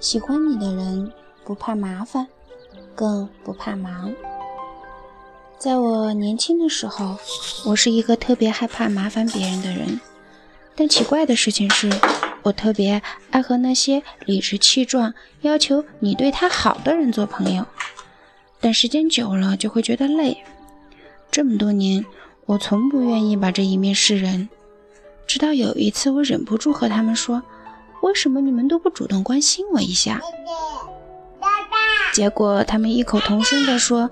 喜欢你的人不怕麻烦，更不怕忙。在我年轻的时候，我是一个特别害怕麻烦别人的人。但奇怪的事情是，我特别爱和那些理直气壮要求你对他好的人做朋友。但时间久了就会觉得累。这么多年，我从不愿意把这一面示人。直到有一次，我忍不住和他们说：“为什么你们都不主动关心我一下？”结果他们异口同声地说：“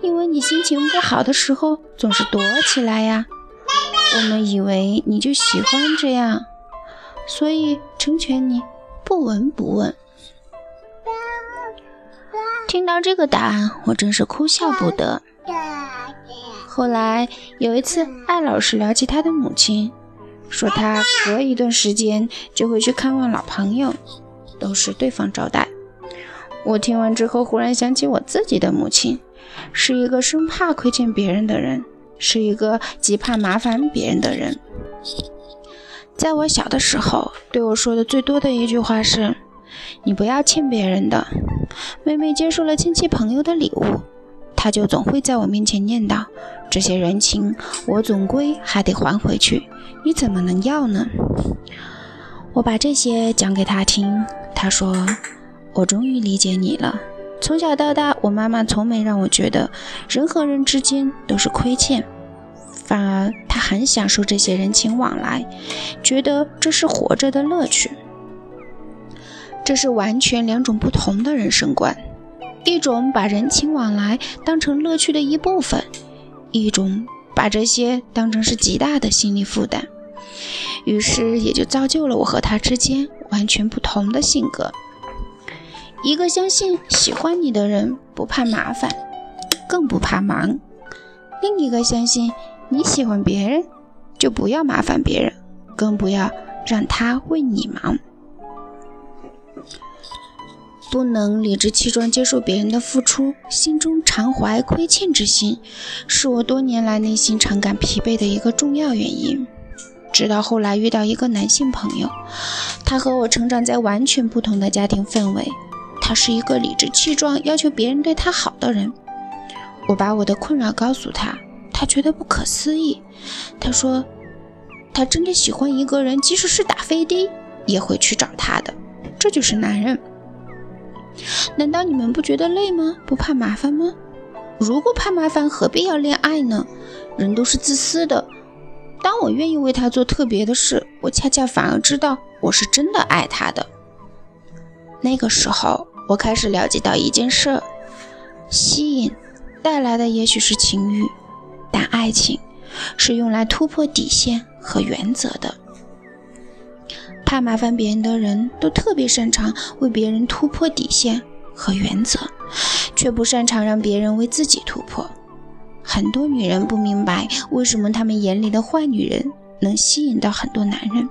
因为你心情不好的时候总是躲起来呀。我们以为你就喜欢这样，所以成全你，不闻不问。”听到这个答案，我真是哭笑不得。后来有一次，艾老师聊起他的母亲，说他隔一段时间就会去看望老朋友，都是对方招待。我听完之后，忽然想起我自己的母亲，是一个生怕亏欠别人的人，是一个极怕麻烦别人的人。在我小的时候，对我说的最多的一句话是：“你不要欠别人的。”妹妹接受了亲戚朋友的礼物，他就总会在我面前念叨：“这些人情，我总归还得还回去，你怎么能要呢？”我把这些讲给他听，他说。我终于理解你了。从小到大，我妈妈从没让我觉得人和人之间都是亏欠，反而她很享受这些人情往来，觉得这是活着的乐趣。这是完全两种不同的人生观：一种把人情往来当成乐趣的一部分，一种把这些当成是极大的心理负担。于是也就造就了我和他之间完全不同的性格。一个相信喜欢你的人不怕麻烦，更不怕忙；另一个相信你喜欢别人，就不要麻烦别人，更不要让他为你忙。不能理直气壮接受别人的付出，心中常怀亏欠之心，是我多年来内心常感疲惫的一个重要原因。直到后来遇到一个男性朋友，他和我成长在完全不同的家庭氛围。他是一个理直气壮要求别人对他好的人。我把我的困扰告诉他，他觉得不可思议。他说：“他真的喜欢一个人，即使是打飞的也会去找他的。这就是男人。难道你们不觉得累吗？不怕麻烦吗？如果怕麻烦，何必要恋爱呢？人都是自私的。当我愿意为他做特别的事，我恰恰反而知道我是真的爱他的。那个时候。”我开始了解到一件事：吸引带来的也许是情欲，但爱情是用来突破底线和原则的。怕麻烦别人的人都特别擅长为别人突破底线和原则，却不擅长让别人为自己突破。很多女人不明白为什么她们眼里的坏女人能吸引到很多男人。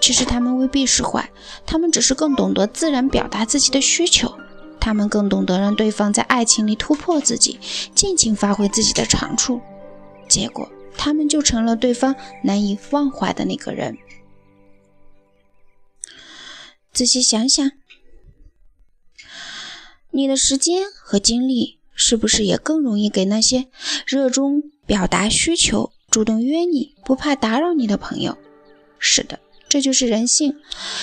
其实他们未必是坏，他们只是更懂得自然表达自己的需求，他们更懂得让对方在爱情里突破自己，尽情发挥自己的长处，结果他们就成了对方难以忘怀的那个人。仔细想想，你的时间和精力是不是也更容易给那些热衷表达需求、主动约你、不怕打扰你的朋友？是的。这就是人性，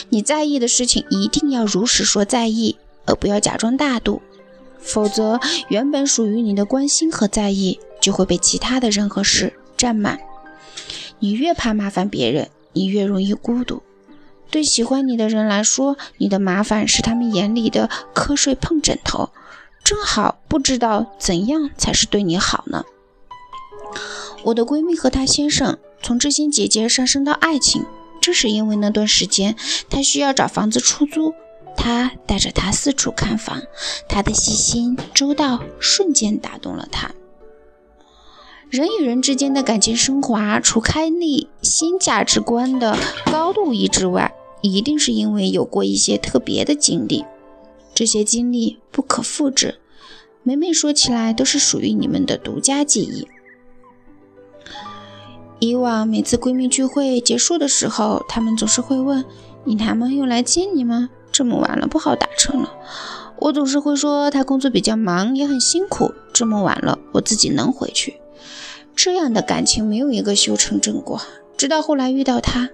你在意的事情一定要如实说在意，而不要假装大度，否则原本属于你的关心和在意就会被其他的任何事占满。你越怕麻烦别人，你越容易孤独。对喜欢你的人来说，你的麻烦是他们眼里的瞌睡碰枕头，正好不知道怎样才是对你好呢。我的闺蜜和她先生从知心姐姐上升到爱情。正是因为那段时间，她需要找房子出租，他带着他四处看房，他的细心周到瞬间打动了他。人与人之间的感情升华，除开立新价值观的高度一致外，一定是因为有过一些特别的经历，这些经历不可复制，每每说起来都是属于你们的独家记忆。以往每次闺蜜聚会结束的时候，她们总是会问：“你男朋友来接你吗？这么晚了，不好打车了。”我总是会说他工作比较忙，也很辛苦。这么晚了，我自己能回去。这样的感情没有一个修成正果。直到后来遇到他，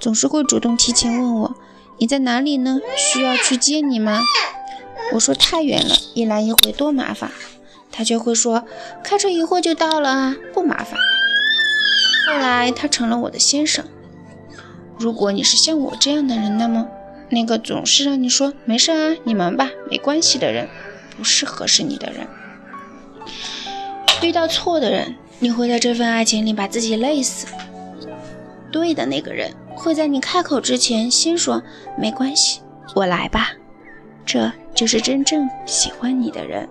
总是会主动提前问我：“你在哪里呢？需要去接你吗？”我说太远了，一来一回多麻烦。他就会说：“开车一会就到了啊，不麻烦。”后来他成了我的先生。如果你是像我这样的人，那么。那个总是让你说没事啊，你忙吧，没关系的人，不是合适你的人。遇到错的人，你会在这份爱情里把自己累死；对的那个人，会在你开口之前先说没关系，我来吧。这就是真正喜欢你的人。